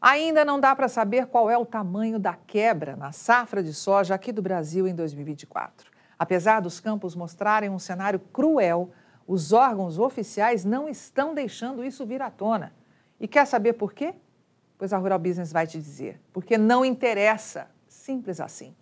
Ainda não dá para saber qual é o tamanho da quebra na safra de soja aqui do Brasil em 2024. Apesar dos campos mostrarem um cenário cruel, os órgãos oficiais não estão deixando isso vir à tona. E quer saber por quê? Pois a Rural Business vai te dizer. Porque não interessa. Simples assim.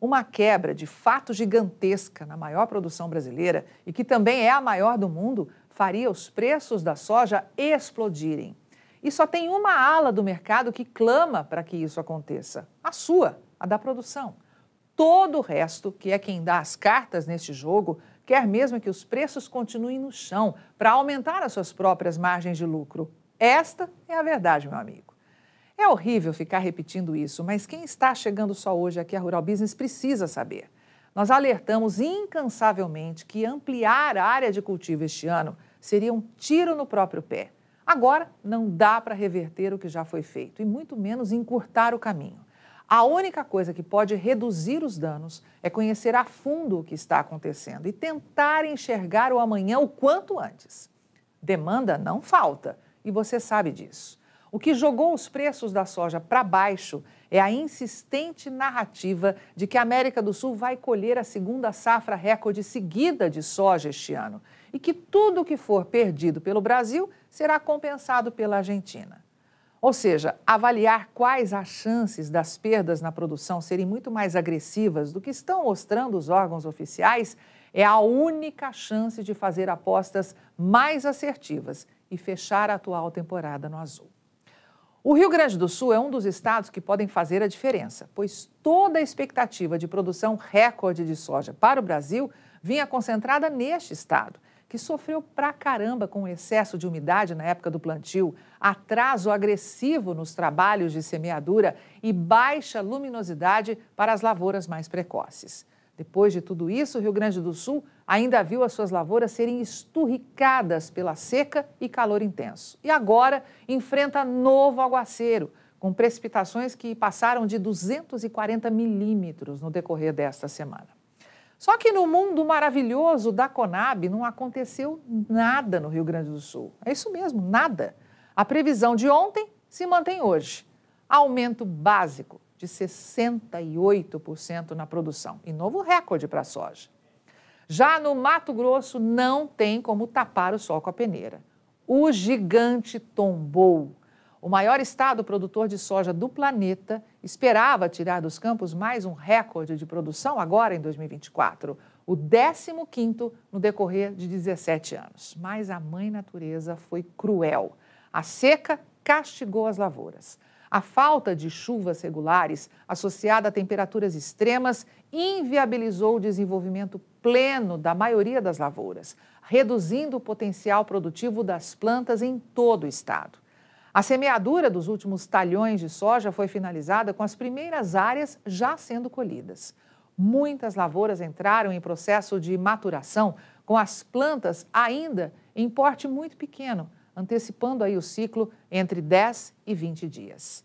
Uma quebra de fato gigantesca na maior produção brasileira e que também é a maior do mundo faria os preços da soja explodirem. E só tem uma ala do mercado que clama para que isso aconteça: a sua, a da produção. Todo o resto, que é quem dá as cartas neste jogo, quer mesmo que os preços continuem no chão para aumentar as suas próprias margens de lucro. Esta é a verdade, meu amigo. É horrível ficar repetindo isso, mas quem está chegando só hoje aqui a Rural Business precisa saber. Nós alertamos incansavelmente que ampliar a área de cultivo este ano seria um tiro no próprio pé. Agora, não dá para reverter o que já foi feito e muito menos encurtar o caminho. A única coisa que pode reduzir os danos é conhecer a fundo o que está acontecendo e tentar enxergar o amanhã o quanto antes. Demanda não falta e você sabe disso. O que jogou os preços da soja para baixo é a insistente narrativa de que a América do Sul vai colher a segunda safra recorde seguida de soja este ano e que tudo o que for perdido pelo Brasil será compensado pela Argentina. Ou seja, avaliar quais as chances das perdas na produção serem muito mais agressivas do que estão mostrando os órgãos oficiais é a única chance de fazer apostas mais assertivas e fechar a atual temporada no azul. O Rio Grande do Sul é um dos estados que podem fazer a diferença, pois toda a expectativa de produção recorde de soja para o Brasil vinha concentrada neste estado, que sofreu pra caramba com o excesso de umidade na época do plantio, atraso agressivo nos trabalhos de semeadura e baixa luminosidade para as lavouras mais precoces. Depois de tudo isso, o Rio Grande do Sul ainda viu as suas lavouras serem esturricadas pela seca e calor intenso. E agora enfrenta novo aguaceiro, com precipitações que passaram de 240 milímetros no decorrer desta semana. Só que no mundo maravilhoso da Conab não aconteceu nada no Rio Grande do Sul. É isso mesmo, nada. A previsão de ontem se mantém hoje. Aumento básico de 68% na produção e novo recorde para a soja. Já no Mato Grosso não tem como tapar o sol com a peneira. O gigante tombou. O maior estado produtor de soja do planeta esperava tirar dos campos mais um recorde de produção agora em 2024, o 15º no decorrer de 17 anos. Mas a mãe natureza foi cruel. A seca castigou as lavouras. A falta de chuvas regulares, associada a temperaturas extremas, inviabilizou o desenvolvimento pleno da maioria das lavouras, reduzindo o potencial produtivo das plantas em todo o estado. A semeadura dos últimos talhões de soja foi finalizada com as primeiras áreas já sendo colhidas. Muitas lavouras entraram em processo de maturação, com as plantas ainda em porte muito pequeno, antecipando aí o ciclo entre 10 e 20 dias.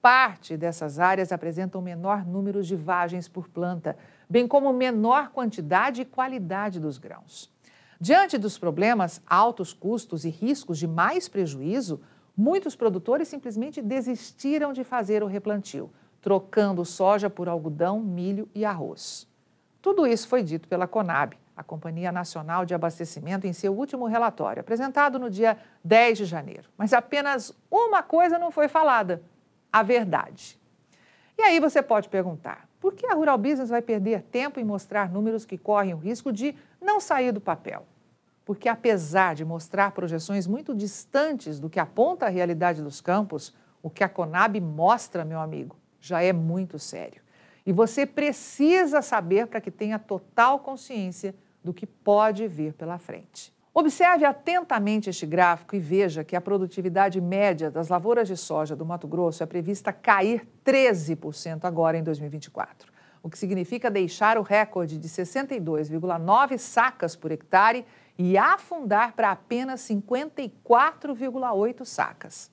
Parte dessas áreas apresentam menor número de vagens por planta, bem como menor quantidade e qualidade dos grãos. Diante dos problemas, altos custos e riscos de mais prejuízo, muitos produtores simplesmente desistiram de fazer o replantio, trocando soja por algodão, milho e arroz. Tudo isso foi dito pela Conab, a Companhia Nacional de Abastecimento, em seu último relatório, apresentado no dia 10 de janeiro. Mas apenas uma coisa não foi falada: a verdade. E aí você pode perguntar: por que a Rural Business vai perder tempo em mostrar números que correm o risco de não sair do papel? Porque, apesar de mostrar projeções muito distantes do que aponta a realidade dos campos, o que a Conab mostra, meu amigo, já é muito sério. E você precisa saber para que tenha total consciência do que pode vir pela frente. Observe atentamente este gráfico e veja que a produtividade média das lavouras de soja do Mato Grosso é prevista cair 13% agora em 2024, o que significa deixar o recorde de 62,9 sacas por hectare e afundar para apenas 54,8 sacas.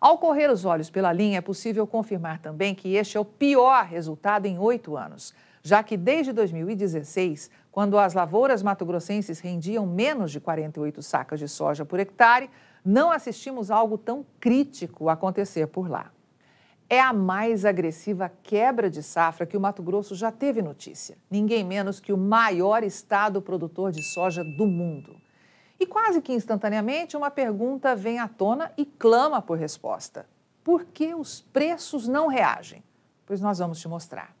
Ao correr os olhos pela linha, é possível confirmar também que este é o pior resultado em oito anos, já que desde 2016, quando as lavouras matogrossenses rendiam menos de 48 sacas de soja por hectare, não assistimos algo tão crítico acontecer por lá. É a mais agressiva quebra de safra que o Mato Grosso já teve notícia. Ninguém menos que o maior estado produtor de soja do mundo. E quase que instantaneamente, uma pergunta vem à tona e clama por resposta: por que os preços não reagem? Pois nós vamos te mostrar.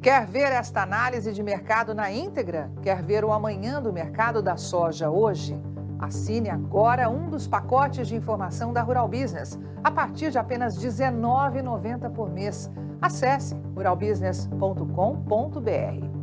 Quer ver esta análise de mercado na íntegra? Quer ver o amanhã do mercado da soja hoje? Assine agora um dos pacotes de informação da Rural Business, a partir de apenas R$ 19,90 por mês. Acesse ruralbusiness.com.br.